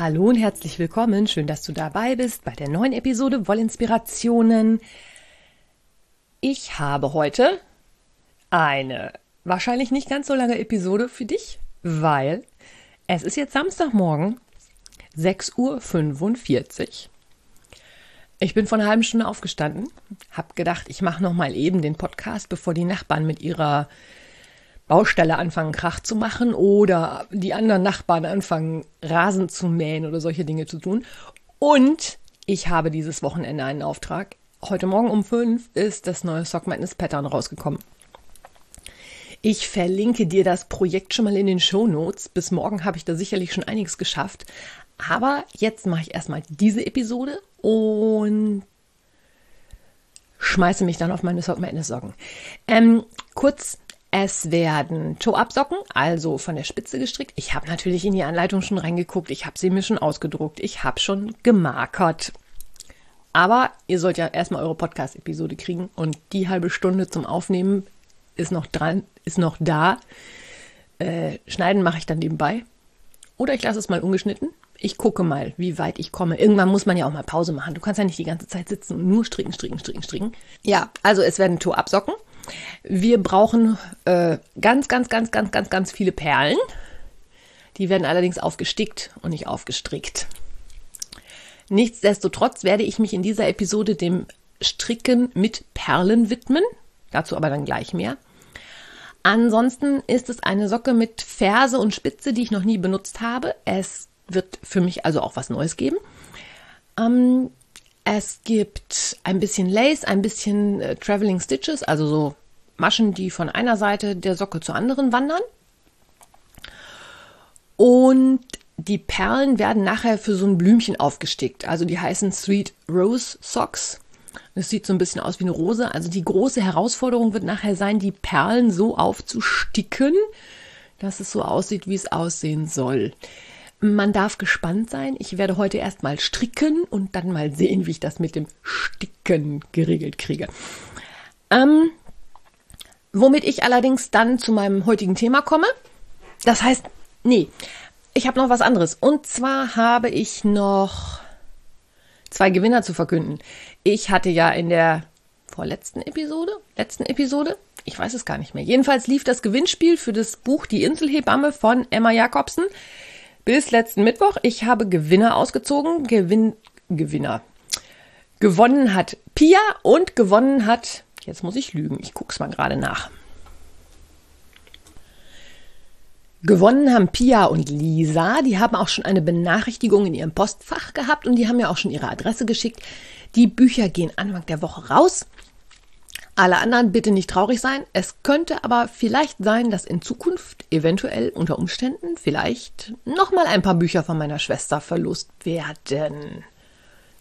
Hallo und herzlich willkommen. Schön, dass du dabei bist bei der neuen Episode Wollinspirationen. Ich habe heute eine wahrscheinlich nicht ganz so lange Episode für dich, weil es ist jetzt Samstagmorgen, 6.45 Uhr. Ich bin vor einer halben Stunde aufgestanden, habe gedacht, ich mache noch mal eben den Podcast, bevor die Nachbarn mit ihrer Baustelle anfangen, Krach zu machen oder die anderen Nachbarn anfangen, Rasen zu mähen oder solche Dinge zu tun. Und ich habe dieses Wochenende einen Auftrag. Heute Morgen um fünf ist das neue Sock Madness Pattern rausgekommen. Ich verlinke dir das Projekt schon mal in den Show Notes. Bis morgen habe ich da sicherlich schon einiges geschafft. Aber jetzt mache ich erstmal diese Episode und schmeiße mich dann auf meine Sock Madness Socken. Ähm, kurz es werden Toe-Up-Socken, also von der Spitze gestrickt. Ich habe natürlich in die Anleitung schon reingeguckt. Ich habe sie mir schon ausgedruckt. Ich habe schon gemarkert. Aber ihr sollt ja erstmal eure Podcast-Episode kriegen und die halbe Stunde zum Aufnehmen ist noch dran, ist noch da. Äh, schneiden mache ich dann nebenbei. Oder ich lasse es mal ungeschnitten. Ich gucke mal, wie weit ich komme. Irgendwann muss man ja auch mal Pause machen. Du kannst ja nicht die ganze Zeit sitzen und nur stricken, stricken, stricken, stricken. Ja, also es werden Toe-Up-Socken. Wir brauchen äh, ganz, ganz, ganz, ganz, ganz, ganz viele Perlen. Die werden allerdings aufgestickt und nicht aufgestrickt. Nichtsdestotrotz werde ich mich in dieser Episode dem Stricken mit Perlen widmen. Dazu aber dann gleich mehr. Ansonsten ist es eine Socke mit Ferse und Spitze, die ich noch nie benutzt habe. Es wird für mich also auch was Neues geben. Ähm, es gibt ein bisschen Lace, ein bisschen äh, Traveling Stitches, also so Maschen, die von einer Seite der Socke zur anderen wandern. Und die Perlen werden nachher für so ein Blümchen aufgestickt. Also die heißen Sweet Rose Socks. Das sieht so ein bisschen aus wie eine Rose. Also die große Herausforderung wird nachher sein, die Perlen so aufzusticken, dass es so aussieht, wie es aussehen soll. Man darf gespannt sein. Ich werde heute erstmal stricken und dann mal sehen, wie ich das mit dem Sticken geregelt kriege. Ähm, Womit ich allerdings dann zu meinem heutigen Thema komme. Das heißt, nee, ich habe noch was anderes. Und zwar habe ich noch zwei Gewinner zu verkünden. Ich hatte ja in der vorletzten Episode, letzten Episode, ich weiß es gar nicht mehr. Jedenfalls lief das Gewinnspiel für das Buch Die Inselhebamme von Emma Jakobsen bis letzten Mittwoch. Ich habe Gewinner ausgezogen. Gewinn, Gewinner. Gewonnen hat Pia und gewonnen hat Jetzt muss ich lügen. Ich gucke es mal gerade nach. Gewonnen haben Pia und Lisa. Die haben auch schon eine Benachrichtigung in ihrem Postfach gehabt und die haben ja auch schon ihre Adresse geschickt. Die Bücher gehen Anfang der Woche raus. Alle anderen bitte nicht traurig sein. Es könnte aber vielleicht sein, dass in Zukunft eventuell unter Umständen vielleicht nochmal ein paar Bücher von meiner Schwester verlost werden.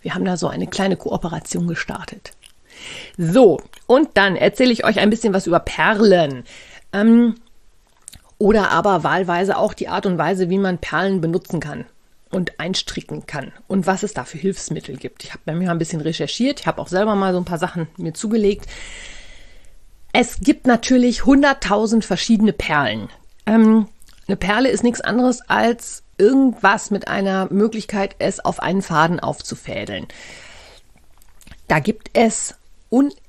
Wir haben da so eine kleine Kooperation gestartet. So, und dann erzähle ich euch ein bisschen was über Perlen. Ähm, oder aber wahlweise auch die Art und Weise, wie man Perlen benutzen kann und einstricken kann und was es da für Hilfsmittel gibt. Ich habe bei mir ein bisschen recherchiert, ich habe auch selber mal so ein paar Sachen mir zugelegt. Es gibt natürlich hunderttausend verschiedene Perlen. Ähm, eine Perle ist nichts anderes als irgendwas mit einer Möglichkeit, es auf einen Faden aufzufädeln. Da gibt es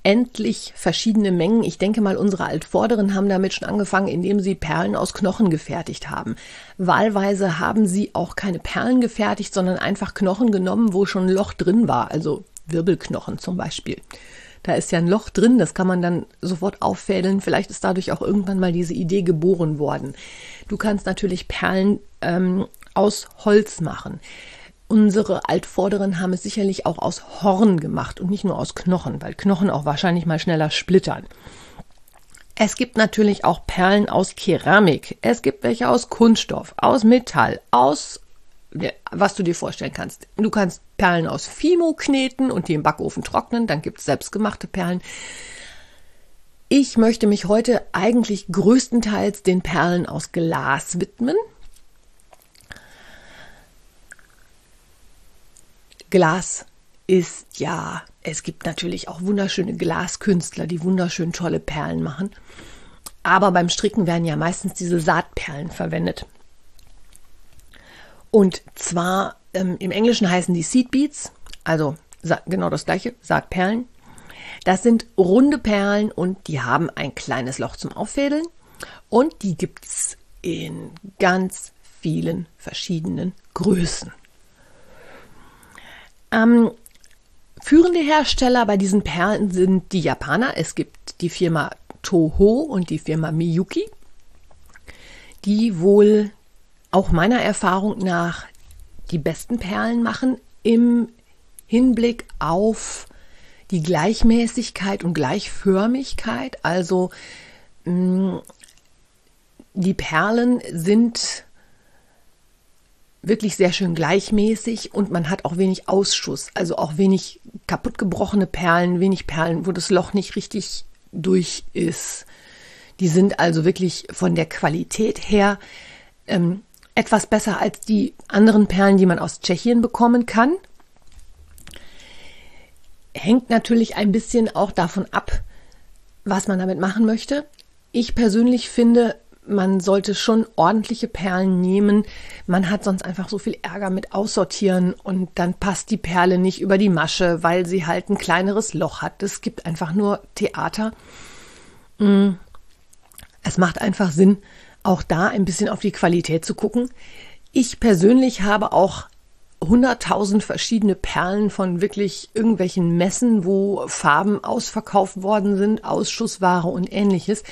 unendlich verschiedene Mengen. Ich denke mal, unsere Altvorderen haben damit schon angefangen, indem sie Perlen aus Knochen gefertigt haben. Wahlweise haben sie auch keine Perlen gefertigt, sondern einfach Knochen genommen, wo schon ein Loch drin war, also Wirbelknochen zum Beispiel. Da ist ja ein Loch drin, das kann man dann sofort auffädeln. Vielleicht ist dadurch auch irgendwann mal diese Idee geboren worden. Du kannst natürlich Perlen ähm, aus Holz machen. Unsere Altvorderen haben es sicherlich auch aus Horn gemacht und nicht nur aus Knochen, weil Knochen auch wahrscheinlich mal schneller splittern. Es gibt natürlich auch Perlen aus Keramik. Es gibt welche aus Kunststoff, aus Metall, aus was du dir vorstellen kannst. Du kannst Perlen aus Fimo kneten und die im Backofen trocknen, dann gibt es selbstgemachte Perlen. Ich möchte mich heute eigentlich größtenteils den Perlen aus Glas widmen. Glas ist ja, es gibt natürlich auch wunderschöne Glaskünstler, die wunderschön tolle Perlen machen. Aber beim Stricken werden ja meistens diese Saatperlen verwendet. Und zwar ähm, im Englischen heißen die Seed Beads, also genau das gleiche, Saatperlen. Das sind runde Perlen und die haben ein kleines Loch zum Auffädeln. Und die gibt es in ganz vielen verschiedenen Größen. Ähm, führende Hersteller bei diesen Perlen sind die Japaner. Es gibt die Firma Toho und die Firma Miyuki, die wohl auch meiner Erfahrung nach die besten Perlen machen im Hinblick auf die Gleichmäßigkeit und Gleichförmigkeit. Also mh, mm, die Perlen sind wirklich sehr schön gleichmäßig und man hat auch wenig Ausschuss, also auch wenig kaputtgebrochene Perlen, wenig Perlen, wo das Loch nicht richtig durch ist. Die sind also wirklich von der Qualität her ähm, etwas besser als die anderen Perlen, die man aus Tschechien bekommen kann. Hängt natürlich ein bisschen auch davon ab, was man damit machen möchte. Ich persönlich finde, man sollte schon ordentliche Perlen nehmen. Man hat sonst einfach so viel Ärger mit Aussortieren und dann passt die Perle nicht über die Masche, weil sie halt ein kleineres Loch hat. Es gibt einfach nur Theater. Mm. Es macht einfach Sinn, auch da ein bisschen auf die Qualität zu gucken. Ich persönlich habe auch hunderttausend verschiedene Perlen von wirklich irgendwelchen Messen, wo Farben ausverkauft worden sind, Ausschussware und ähnliches.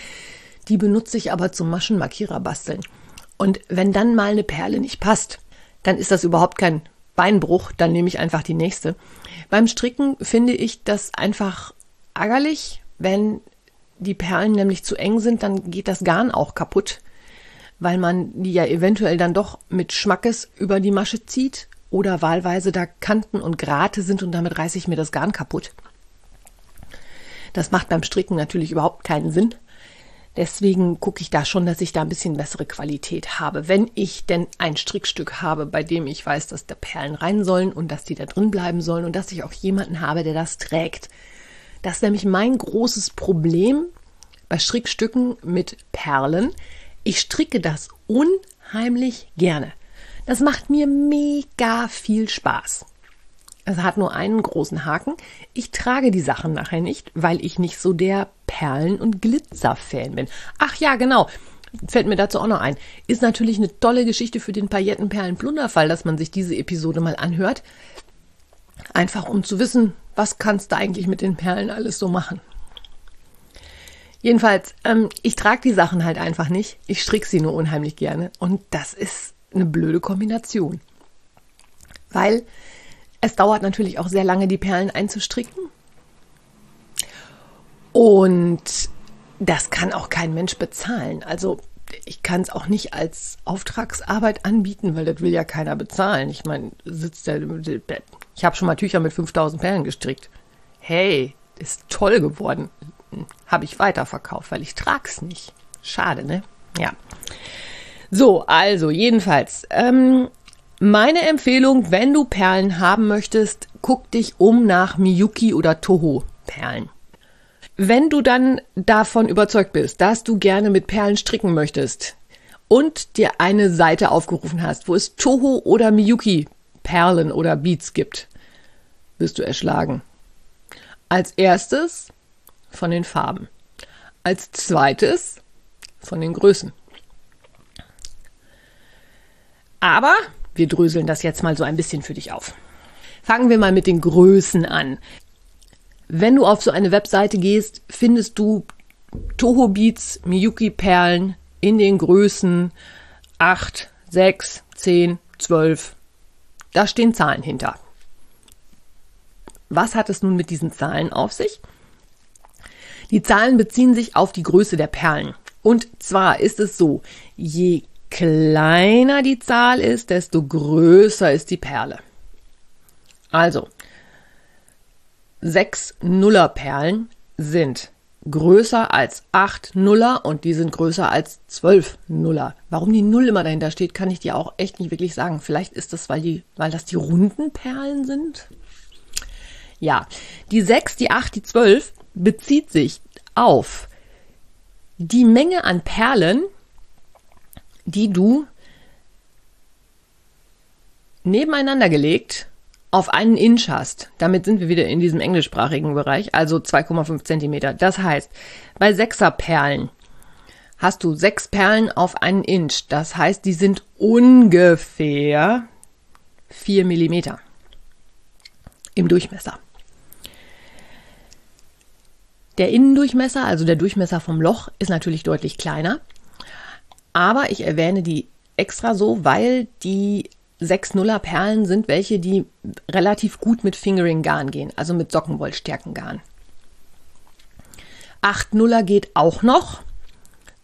Die benutze ich aber zum Maschenmarkierer basteln. Und wenn dann mal eine Perle nicht passt, dann ist das überhaupt kein Beinbruch, dann nehme ich einfach die nächste. Beim Stricken finde ich das einfach ärgerlich, wenn die Perlen nämlich zu eng sind, dann geht das Garn auch kaputt weil man die ja eventuell dann doch mit Schmackes über die Masche zieht oder wahlweise da Kanten und Grate sind und damit reiße ich mir das Garn kaputt. Das macht beim Stricken natürlich überhaupt keinen Sinn. Deswegen gucke ich da schon, dass ich da ein bisschen bessere Qualität habe. Wenn ich denn ein Strickstück habe, bei dem ich weiß, dass da Perlen rein sollen und dass die da drin bleiben sollen und dass ich auch jemanden habe, der das trägt. Das ist nämlich mein großes Problem bei Strickstücken mit Perlen. Ich stricke das unheimlich gerne. Das macht mir mega viel Spaß. Es hat nur einen großen Haken. Ich trage die Sachen nachher nicht, weil ich nicht so der Perlen- und Glitzer-Fan bin. Ach ja, genau. Fällt mir dazu auch noch ein. Ist natürlich eine tolle Geschichte für den Paillettenperlen-Plunderfall, dass man sich diese Episode mal anhört. Einfach um zu wissen, was kannst du eigentlich mit den Perlen alles so machen. Jedenfalls, ähm, ich trage die Sachen halt einfach nicht. Ich stricke sie nur unheimlich gerne. Und das ist eine blöde Kombination. Weil es dauert natürlich auch sehr lange, die Perlen einzustricken. Und das kann auch kein Mensch bezahlen. Also ich kann es auch nicht als Auftragsarbeit anbieten, weil das will ja keiner bezahlen. Ich meine, sitzt der, ich habe schon mal Tücher mit 5000 Perlen gestrickt. Hey, ist toll geworden habe ich weiterverkauft, weil ich trag's nicht. Schade, ne? Ja. So, also jedenfalls, ähm, meine Empfehlung, wenn du Perlen haben möchtest, guck dich um nach Miyuki oder Toho Perlen. Wenn du dann davon überzeugt bist, dass du gerne mit Perlen stricken möchtest und dir eine Seite aufgerufen hast, wo es Toho oder Miyuki Perlen oder Beads gibt, wirst du erschlagen. Als erstes von den Farben. Als zweites von den Größen. Aber wir dröseln das jetzt mal so ein bisschen für dich auf. Fangen wir mal mit den Größen an. Wenn du auf so eine Webseite gehst, findest du Toho Beats, Miyuki Perlen in den Größen 8, 6, 10, 12. Da stehen Zahlen hinter. Was hat es nun mit diesen Zahlen auf sich? Die Zahlen beziehen sich auf die Größe der Perlen. Und zwar ist es so, je kleiner die Zahl ist, desto größer ist die Perle. Also, sechs Nullerperlen sind größer als acht Nuller und die sind größer als zwölf Nuller. Warum die Null immer dahinter steht, kann ich dir auch echt nicht wirklich sagen. Vielleicht ist das, weil, die, weil das die runden Perlen sind. Ja, die sechs, die acht, die zwölf bezieht sich auf die Menge an Perlen, die du nebeneinander gelegt auf einen Inch hast, damit sind wir wieder in diesem englischsprachigen Bereich, also 2,5 Zentimeter. Das heißt, bei Sechserperlen hast du sechs Perlen auf einen Inch. Das heißt, die sind ungefähr vier Millimeter im Durchmesser. Der Innendurchmesser, also der Durchmesser vom Loch, ist natürlich deutlich kleiner. Aber ich erwähne die extra so, weil die sechs Nuller Perlen sind welche, die relativ gut mit Fingering Garn gehen, also mit Sockenwollstärken Garn. Acht Nuller geht auch noch.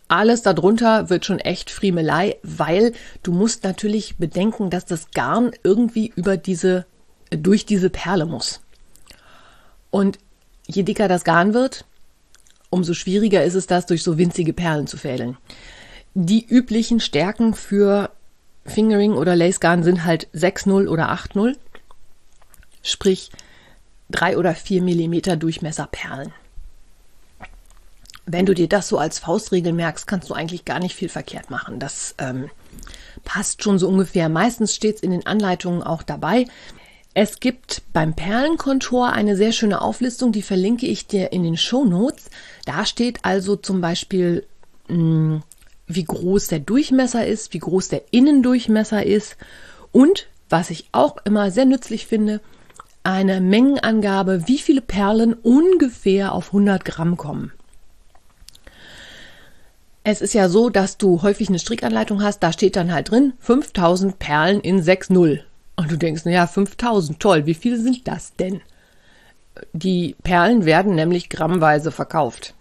Alles darunter wird schon echt Friemelei, weil du musst natürlich bedenken, dass das Garn irgendwie über diese, durch diese Perle muss. Und je dicker das Garn wird, umso schwieriger ist es, das durch so winzige Perlen zu fädeln. Die üblichen Stärken für Fingering oder Lace Garn sind halt 6,0 oder 8,0. Sprich 3 oder 4 Millimeter Durchmesser Perlen. Wenn du dir das so als Faustregel merkst, kannst du eigentlich gar nicht viel verkehrt machen. Das ähm, passt schon so ungefähr. Meistens steht es in den Anleitungen auch dabei. Es gibt beim Perlenkontor eine sehr schöne Auflistung, die verlinke ich dir in den Show Notes. Da steht also zum Beispiel mh, hm, wie groß der Durchmesser ist, wie groß der Innendurchmesser ist und, was ich auch immer sehr nützlich finde, eine Mengenangabe, wie viele Perlen ungefähr auf 100 Gramm kommen. Es ist ja so, dass du häufig eine Strickanleitung hast, da steht dann halt drin 5000 Perlen in 6,0. Und du denkst, naja, 5000, toll, wie viele sind das denn? Die Perlen werden nämlich grammweise verkauft.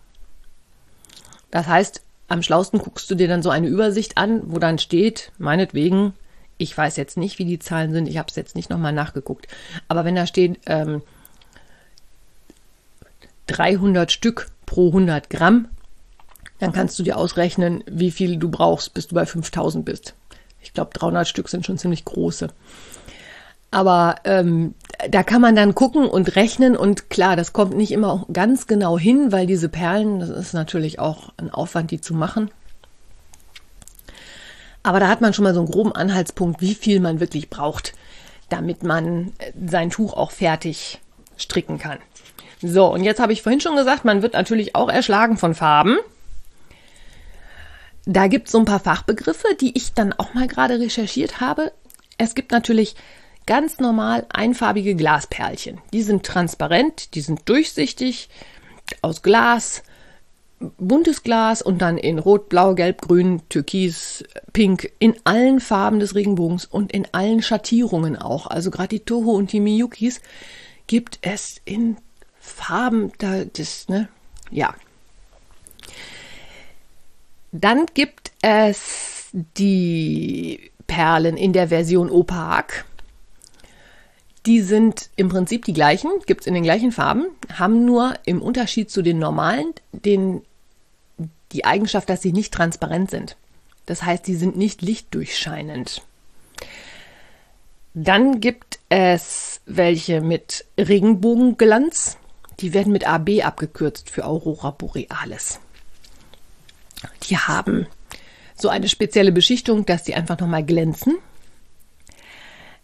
Das heißt, am schlausten guckst du dir dann so eine Übersicht an, wo dann steht, meinetwegen, ich weiß jetzt nicht, wie die Zahlen sind, ich habe es jetzt nicht nochmal nachgeguckt, aber wenn da steht ähm, 300 Stück pro 100 Gramm, dann kannst du dir ausrechnen, wie viel du brauchst, bis du bei 5000 bist. Ich glaube, 300 Stück sind schon ziemlich große. Aber ähm, da kann man dann gucken und rechnen und klar, das kommt nicht immer ganz genau hin, weil diese Perlen, das ist natürlich auch ein Aufwand, die zu machen. Aber da hat man schon mal so einen groben Anhaltspunkt, wie viel man wirklich braucht, damit man äh, sein Tuch auch fertig stricken kann. So, und jetzt habe ich vorhin schon gesagt, man wird natürlich auch erschlagen von Farben. Da gibt es so ein paar Fachbegriffe, die ich dann auch mal gerade recherchiert habe. Es gibt natürlich ganz normal einfarbige Glasperlchen. Die sind transparent, die sind durchsichtig, aus Glas, buntes Glas und dann in Rot, Blau, Gelb, Grün, Türkis, Pink, in allen Farben des Regenbogens und in allen Schattierungen auch. Also gerade die Toho und die Miyukis gibt es in Farben, da das, ne, ja. Dann gibt es die Perlen in der Version Opak. Die sind im Prinzip die gleichen, gibt es in den gleichen Farben, haben nur im Unterschied zu den normalen den, die Eigenschaft, dass sie nicht transparent sind. Das heißt, sie sind nicht lichtdurchscheinend. Dann gibt es welche mit Regenbogenglanz. Die werden mit AB abgekürzt für Aurora Borealis. Die haben so eine spezielle Beschichtung, dass die einfach nochmal glänzen.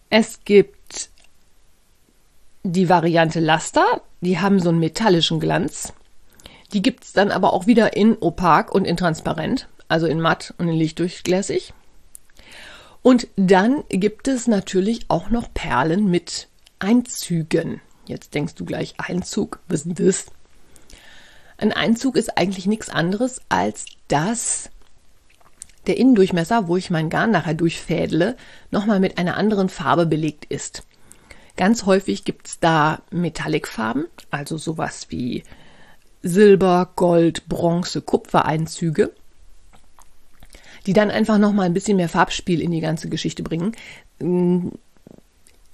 Es gibt die Variante Laster, die haben so einen metallischen Glanz. Die gibt es dann aber auch wieder in opak und in transparent, also in matt und in lichtdurchgläsig. Und dann gibt es natürlich auch noch Perlen mit Einzügen. Jetzt denkst du gleich, Einzug, was ist das? Ein Einzug ist eigentlich nichts anderes, als dass der Innendurchmesser, wo ich mein Garn nachher durchfädle, nochmal mit einer anderen Farbe belegt ist. Ganz häufig gibt es da Metallicfarben, also sowas wie Silber, Gold, Bronze, Kupfereinzüge. die dann einfach nochmal ein bisschen mehr Farbspiel in die ganze Geschichte bringen.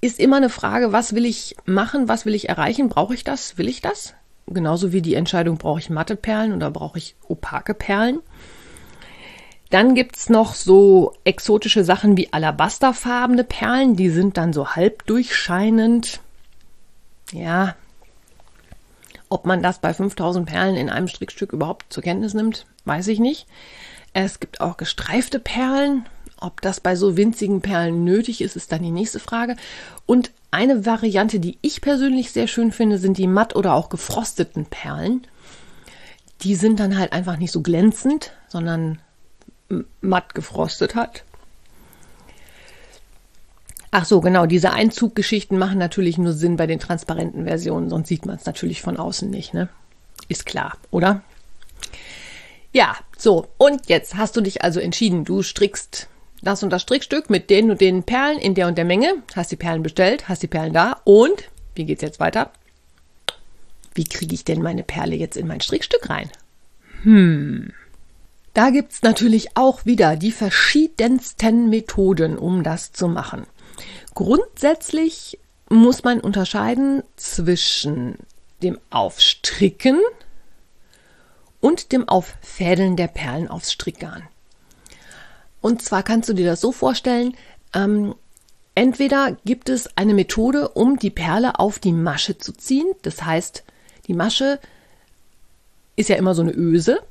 Ist immer eine Frage, was will ich machen, was will ich erreichen, brauche ich das, will ich das? Genauso wie die Entscheidung, brauche ich matte Perlen oder brauche ich opake Perlen. Dann gibt's noch so exotische Sachen wie alabasterfarbene Perlen, die sind dann so halb durchscheinend. Ja, ob man das bei 5000 Perlen in einem Strickstück überhaupt zur Kenntnis nimmt, weiß ich nicht. Es gibt auch gestreifte Perlen. Ob das bei so winzigen Perlen nötig ist, ist dann die nächste Frage. Und eine Variante, die ich persönlich sehr schön finde, sind die matt oder auch gefrosteten Perlen. Die sind dann halt einfach nicht so glänzend, sondern matt gefrostet hat. Ach so, genau, diese Einzuggeschichten machen natürlich nur Sinn bei den transparenten Versionen, sonst sieht man es natürlich von außen nicht, ne? Ist klar, oder? Ja, so, und jetzt hast du dich also entschieden, du strickst das und das Strickstück mit den und den Perlen in der und der Menge, hast die Perlen bestellt, hast die Perlen da und wie geht's jetzt weiter? Wie kriege ich denn meine Perle jetzt in mein Strickstück rein? Hm. Da gibt's natürlich auch wieder die verschiedensten Methoden, um das zu machen. Grundsätzlich muss man unterscheiden zwischen dem Aufstricken und dem Auffädeln der Perlen aufs Strickgarn. Und zwar kannst du dir das so vorstellen, ähm, entweder gibt es eine Methode, um die Perle auf die Masche zu ziehen. Das heißt, die Masche ist ja immer so eine Öse.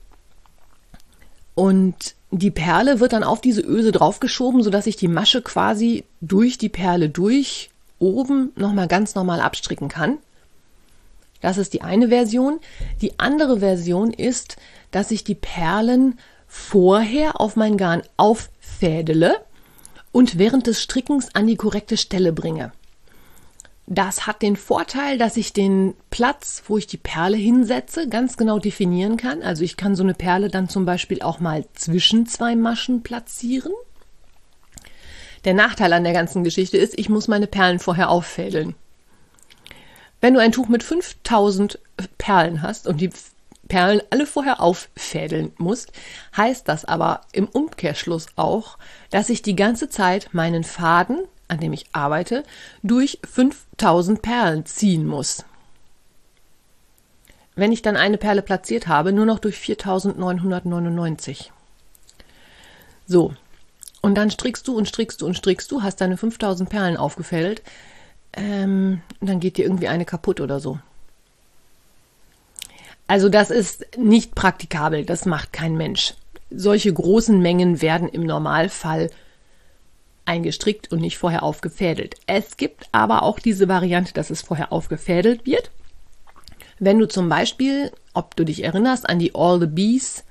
Und die Perle wird dann auf diese Öse draufgeschoben, sodass sich die Masche quasi durch die Perle durch oben nochmal ganz normal abstricken kann. Das ist die eine Version. Die andere Version ist, dass ich die Perlen vorher auf mein Garn auffädele und während des Strickens an die korrekte Stelle bringe. Das hat den Vorteil, dass ich den Platz, wo ich die Perle hinsetze, ganz genau definieren kann. Also ich kann so eine Perle dann zum Beispiel auch mal zwischen zwei Maschen platzieren. Der Nachteil an der ganzen Geschichte ist, ich muss meine Perlen vorher auffädeln. Wenn du ein Tuch mit 5000 Perlen hast und die Perlen alle vorher auffädeln musst, heißt das aber im Umkehrschluss auch, dass ich die ganze Zeit meinen Faden an dem ich arbeite, durch 5000 Perlen ziehen muss. Wenn ich dann eine Perle platziert habe, nur noch durch 4999. So. Und dann strickst du und strickst du und strickst du, hast deine 5000 Perlen aufgefällt. Ähm, dann geht dir irgendwie eine kaputt oder so. Also das ist nicht praktikabel, das macht kein Mensch. Solche großen Mengen werden im Normalfall eingestrickt und nicht vorher aufgefädelt. Es gibt aber auch diese Variante, dass es vorher aufgefädelt wird. Wenn du zum Beispiel, ob du dich erinnerst an die All the Bees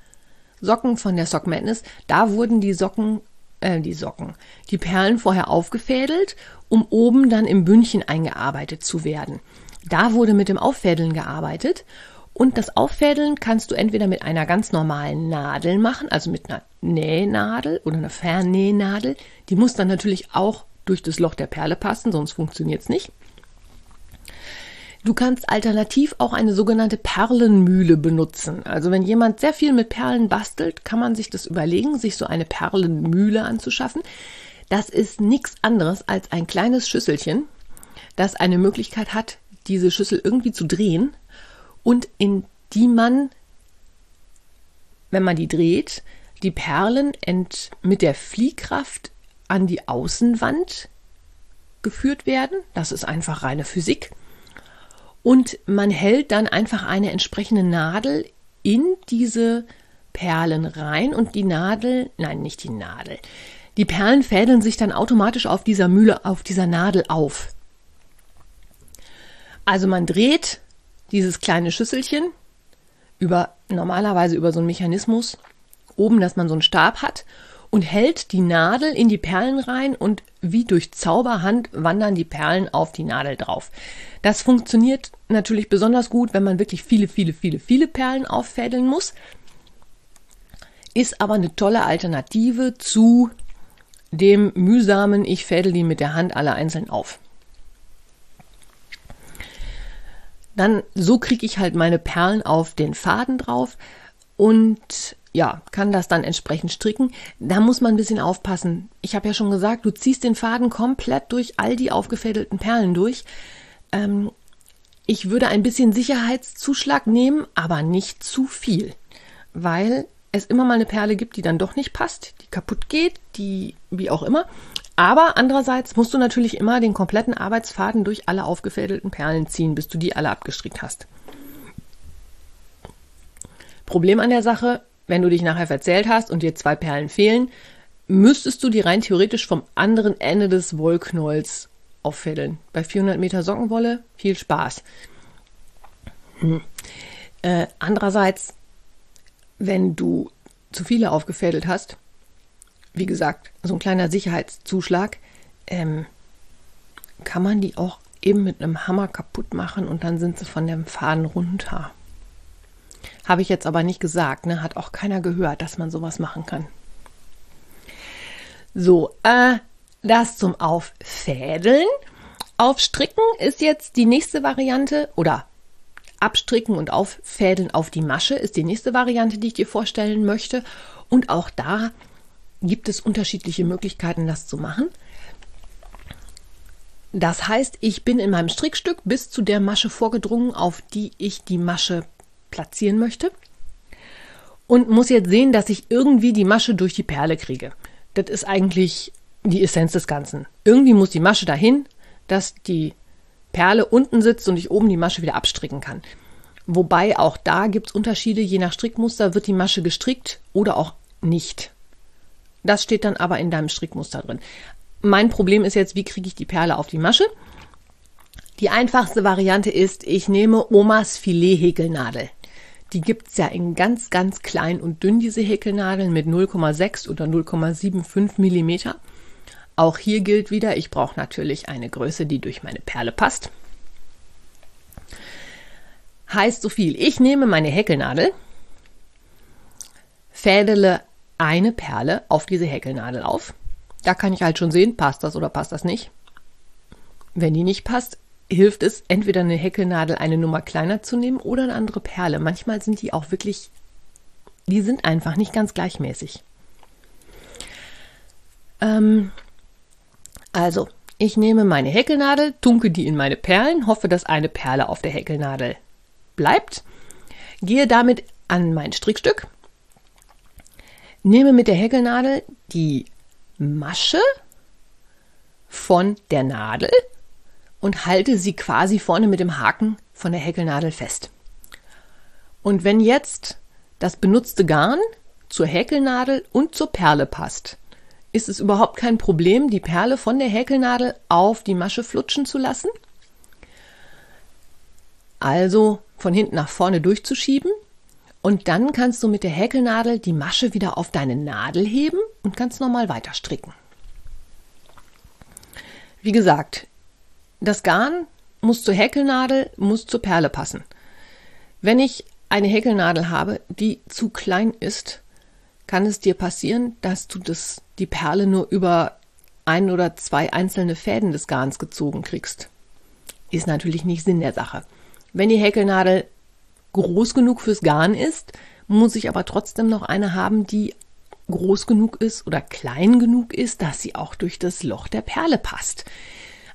Socken von der Sock Madness, da wurden die Socken, äh, die Socken, die Perlen vorher aufgefädelt, um oben dann im Bündchen eingearbeitet zu werden. Da wurde mit dem Auffädeln gearbeitet und das Auffädeln kannst du entweder mit einer ganz normalen Nadel machen, also mit einer Nähnadel oder einer Fernnähnadel. Die muss dann natürlich auch durch das Loch der Perle passen, sonst funktioniert es nicht. Du kannst alternativ auch eine sogenannte Perlenmühle benutzen. Also wenn jemand sehr viel mit Perlen bastelt, kann man sich das überlegen, sich so eine Perlenmühle anzuschaffen. Das ist nichts anderes als ein kleines Schüsselchen, das eine Möglichkeit hat, diese Schüssel irgendwie zu drehen und in die man, wenn man die dreht, die Perlen ent, mit der Fliehkraft an die Außenwand geführt werden. Das ist einfach reine Physik. Und man hält dann einfach eine entsprechende Nadel in diese Perlen rein und die Nadel, nein, nicht die Nadel. Die Perlen fädeln sich dann automatisch auf dieser Mühle, auf dieser Nadel auf. Also man dreht dieses kleine Schüsselchen über normalerweise über so einen Mechanismus oben, dass man so einen Stab hat und hält die Nadel in die Perlen rein und wie durch Zauberhand wandern die Perlen auf die Nadel drauf. Das funktioniert natürlich besonders gut, wenn man wirklich viele, viele, viele, viele Perlen auffädeln muss. Ist aber eine tolle Alternative zu dem mühsamen, ich fädel die mit der Hand alle einzeln auf. Dann so kriege ich halt meine Perlen auf den Faden drauf und ja, kann das dann entsprechend stricken. Da muss man ein bisschen aufpassen. Ich habe ja schon gesagt, du ziehst den Faden komplett durch all die aufgefädelten Perlen durch. Ähm, ich würde ein bisschen Sicherheitszuschlag nehmen, aber nicht zu viel, weil es immer mal eine Perle gibt, die dann doch nicht passt, die kaputt geht, die wie auch immer. Aber andererseits musst du natürlich immer den kompletten Arbeitsfaden durch alle aufgefädelten Perlen ziehen, bis du die alle abgestrickt hast. Problem an der Sache, wenn du dich nachher verzählt hast und dir zwei Perlen fehlen, müsstest du die rein theoretisch vom anderen Ende des Wollknolls auffädeln. Bei 400 Meter Sockenwolle viel Spaß. Hm. Äh, andererseits, wenn du zu viele aufgefädelt hast, wie gesagt, so ein kleiner Sicherheitszuschlag, ähm, kann man die auch eben mit einem Hammer kaputt machen und dann sind sie von dem Faden runter. Habe ich jetzt aber nicht gesagt, ne? Hat auch keiner gehört, dass man sowas machen kann. So, äh, das zum Auffädeln. Aufstricken ist jetzt die nächste Variante oder abstricken und auffädeln auf die Masche ist die nächste Variante, die ich dir vorstellen möchte. Und auch da gibt es unterschiedliche Möglichkeiten, das zu machen. Das heißt, ich bin in meinem Strickstück bis zu der Masche vorgedrungen, auf die ich die Masche platzieren möchte. Und muss jetzt sehen, dass ich irgendwie die Masche durch die Perle kriege. Das ist eigentlich die Essenz des Ganzen. Irgendwie muss die Masche dahin, dass die Perle unten sitzt und ich oben die Masche wieder abstricken kann. Wobei auch da gibt es Unterschiede. Je nach Strickmuster wird die Masche gestrickt oder auch nicht. Das steht dann aber in deinem Strickmuster drin. Mein Problem ist jetzt, wie kriege ich die Perle auf die Masche? Die einfachste Variante ist, ich nehme Omas Filet-Häkelnadel. Die gibt es ja in ganz, ganz klein und dünn, diese Häkelnadeln mit 0,6 oder 0,75 Millimeter. Auch hier gilt wieder, ich brauche natürlich eine Größe, die durch meine Perle passt. Heißt so viel, ich nehme meine Häkelnadel, fädele eine Perle auf diese Häkelnadel auf. Da kann ich halt schon sehen, passt das oder passt das nicht. Wenn die nicht passt, hilft es, entweder eine Häkelnadel eine Nummer kleiner zu nehmen oder eine andere Perle. Manchmal sind die auch wirklich, die sind einfach nicht ganz gleichmäßig. Ähm, also, ich nehme meine Häkelnadel, tunke die in meine Perlen, hoffe, dass eine Perle auf der Häkelnadel bleibt, gehe damit an mein Strickstück, nehme mit der Häkelnadel die Masche von der Nadel und halte sie quasi vorne mit dem Haken von der Häkelnadel fest. Und wenn jetzt das benutzte Garn zur Häkelnadel und zur Perle passt, ist es überhaupt kein Problem, die Perle von der Häkelnadel auf die Masche flutschen zu lassen. Also von hinten nach vorne durchzuschieben und dann kannst du mit der Häkelnadel die Masche wieder auf deine Nadel heben und kannst nochmal weiter stricken. Wie gesagt, das Garn muss zur Häkelnadel, muss zur Perle passen. Wenn ich eine Häkelnadel habe, die zu klein ist, kann es dir passieren, dass du das, die Perle nur über ein oder zwei einzelne Fäden des Garns gezogen kriegst. Ist natürlich nicht Sinn der Sache. Wenn die Häkelnadel groß genug fürs Garn ist, muss ich aber trotzdem noch eine haben, die groß genug ist oder klein genug ist, dass sie auch durch das Loch der Perle passt.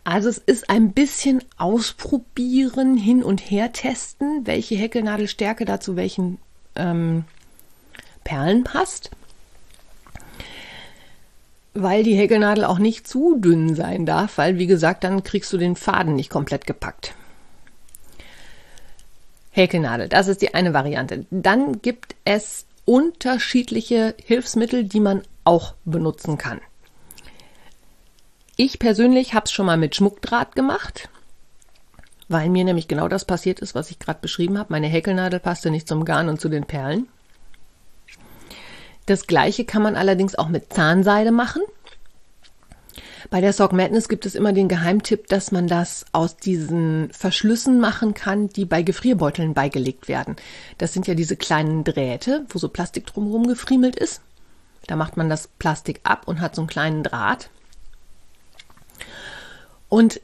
Also es ist ein bisschen ausprobieren, hin und her testen, welche Häkelnadelstärke da zu welchen ähm, Perlen passt. Weil die Häkelnadel auch nicht zu dünn sein darf, weil wie gesagt, dann kriegst du den Faden nicht komplett gepackt. Häkelnadel, das ist die eine Variante. Dann gibt es unterschiedliche Hilfsmittel, die man auch benutzen kann. Ich persönlich habe es schon mal mit Schmuckdraht gemacht, weil mir nämlich genau das passiert ist, was ich gerade beschrieben habe. Meine Häkelnadel passte nicht zum Garn und zu den Perlen. Das gleiche kann man allerdings auch mit Zahnseide machen. Bei der Sock Madness gibt es immer den Geheimtipp, dass man das aus diesen Verschlüssen machen kann, die bei Gefrierbeuteln beigelegt werden. Das sind ja diese kleinen Drähte, wo so Plastik drumherum gefriemelt ist. Da macht man das Plastik ab und hat so einen kleinen Draht. Und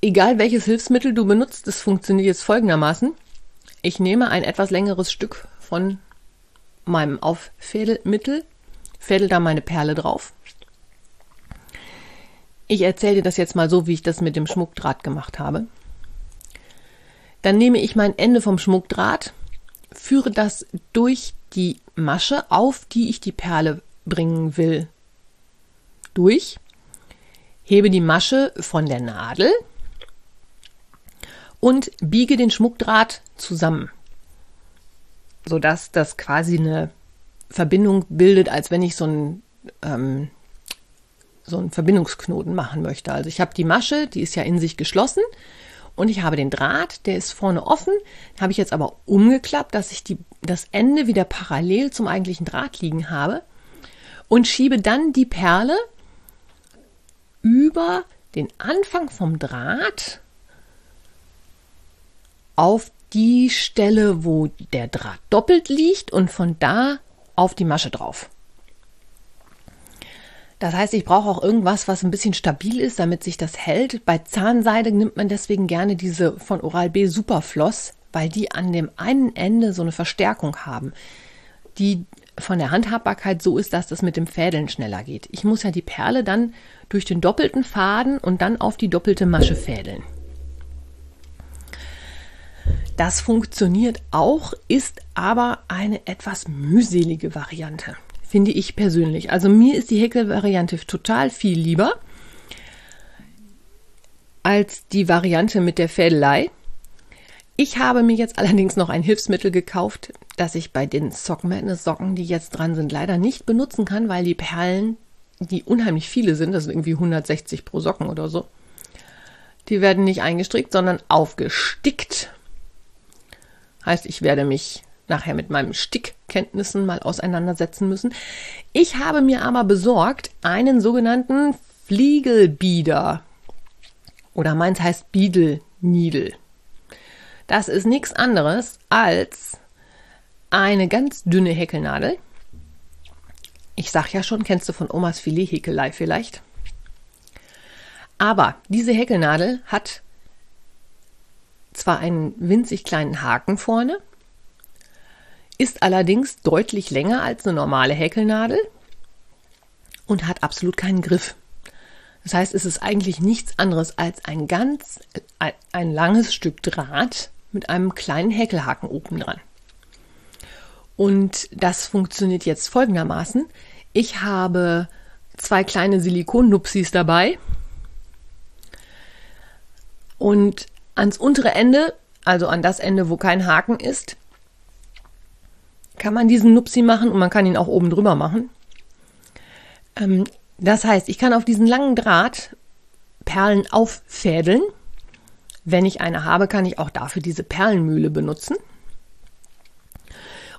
egal welches Hilfsmittel du benutzt, es funktioniert jetzt folgendermaßen. Ich nehme ein etwas längeres Stück von meinem Auffädelmittel, fädel da meine Perle drauf. Ich erzähle dir das jetzt mal so, wie ich das mit dem Schmuckdraht gemacht habe. Dann nehme ich mein Ende vom Schmuckdraht, führe das durch die Masche, auf die ich die Perle bringen will, durch, hebe die Masche von der Nadel und biege den Schmuckdraht zusammen, sodass das quasi eine Verbindung bildet, als wenn ich so ein ähm, so einen Verbindungsknoten machen möchte. Also ich habe die Masche, die ist ja in sich geschlossen und ich habe den Draht, der ist vorne offen, habe ich jetzt aber umgeklappt, dass ich die, das Ende wieder parallel zum eigentlichen Draht liegen habe und schiebe dann die Perle über den Anfang vom Draht auf die Stelle, wo der Draht doppelt liegt und von da auf die Masche drauf. Das heißt, ich brauche auch irgendwas, was ein bisschen stabil ist, damit sich das hält. Bei Zahnseide nimmt man deswegen gerne diese von Oral-B Superfloss, weil die an dem einen Ende so eine Verstärkung haben, die von der Handhabbarkeit so ist, dass das mit dem Fädeln schneller geht. Ich muss ja die Perle dann durch den doppelten Faden und dann auf die doppelte Masche fädeln. Das funktioniert auch, ist aber eine etwas mühselige Variante finde ich persönlich. Also mir ist die Häkelvariante total viel lieber als die Variante mit der Fädelei. Ich habe mir jetzt allerdings noch ein Hilfsmittel gekauft, das ich bei den Sock Madness Socken, die jetzt dran sind, leider nicht benutzen kann, weil die Perlen, die unheimlich viele sind, das sind irgendwie 160 pro Socken oder so, die werden nicht eingestrickt, sondern aufgestickt. Heißt, ich werde mich nachher mit meinen Stickkenntnissen mal auseinandersetzen müssen. Ich habe mir aber besorgt einen sogenannten Fliegelbieder. Oder meins heißt Needle. Das ist nichts anderes als eine ganz dünne Häkelnadel. Ich sag ja schon, kennst du von Omas Filet-Häkelei vielleicht? Aber diese Häkelnadel hat zwar einen winzig kleinen Haken vorne, ist allerdings deutlich länger als eine normale Häkelnadel und hat absolut keinen Griff. Das heißt, es ist eigentlich nichts anderes als ein ganz ein, ein langes Stück Draht mit einem kleinen Häkelhaken oben dran. Und das funktioniert jetzt folgendermaßen. Ich habe zwei kleine Silikonnupsis dabei und ans untere Ende, also an das Ende, wo kein Haken ist, kann man diesen Nupsi machen und man kann ihn auch oben drüber machen. Ähm, das heißt, ich kann auf diesen langen Draht Perlen auffädeln. Wenn ich eine habe, kann ich auch dafür diese Perlenmühle benutzen.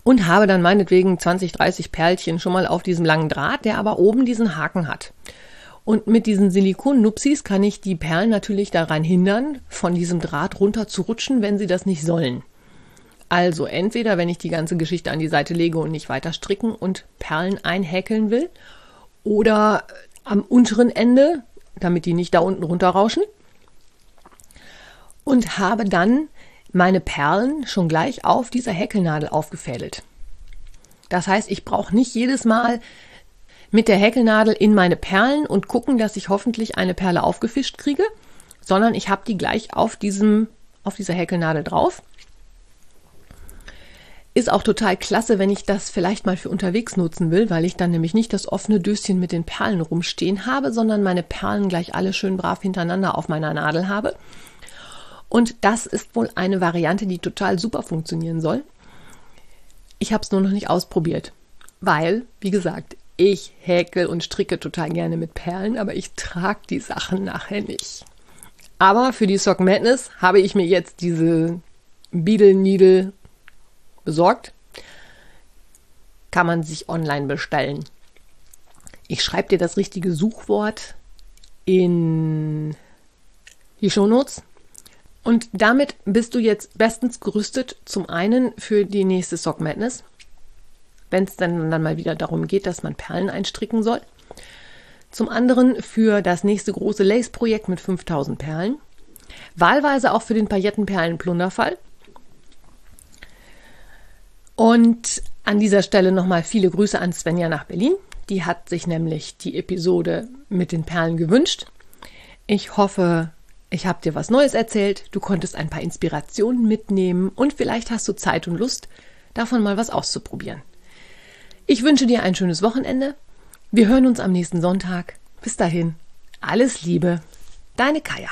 Und habe dann meinetwegen 20, 30 Perlchen schon mal auf diesem langen Draht, der aber oben diesen Haken hat. Und mit diesen Silikon-Nupsis kann ich die Perlen natürlich daran hindern, von diesem Draht runter zu rutschen, wenn sie das nicht sollen. Also entweder, wenn ich die ganze Geschichte an die Seite lege und nicht weiter stricken und Perlen einhäkeln will, oder am unteren Ende, damit die nicht da unten runterrauschen. Und habe dann meine Perlen schon gleich auf dieser Häkelnadel aufgefädelt. Das heißt, ich brauche nicht jedes Mal mit der Häkelnadel in meine Perlen und gucken, dass ich hoffentlich eine Perle aufgefischt kriege, sondern ich habe die gleich auf diesem auf dieser Häkelnadel drauf ist auch total klasse, wenn ich das vielleicht mal für unterwegs nutzen will, weil ich dann nämlich nicht das offene Döschen mit den Perlen rumstehen habe, sondern meine Perlen gleich alle schön brav hintereinander auf meiner Nadel habe. Und das ist wohl eine Variante, die total super funktionieren soll. Ich habe es nur noch nicht ausprobiert, weil, wie gesagt, ich häkel und stricke total gerne mit Perlen, aber ich trage die Sachen nachher nicht. Aber für die Sock Madness habe ich mir jetzt diese Beadle Needle besorgt. Kann man sich online bestellen. Ich schreibe dir das richtige Suchwort in die Shownotes. Und damit bist du jetzt bestens gerüstet, zum einen für die nächste Sock Madness, wenn es dann, dann mal wieder darum geht, dass man Perlen einstricken soll. Zum anderen für das nächste große Lace-Projekt mit 5000 Perlen. Wahlweise auch für den Paillettenperlen-Plunderfall. Und An dieser Stelle nochmal viele Grüße an Svenja nach Berlin. Die hat sich nämlich die Episode mit den Perlen gewünscht. Ich hoffe, ich habe dir was Neues erzählt, du konntest ein paar Inspirationen mitnehmen und vielleicht hast du Zeit und Lust, davon mal was auszuprobieren. Ich wünsche dir ein schönes Wochenende. Wir hören uns am nächsten Sonntag. Bis dahin, alles Liebe, deine Kaya.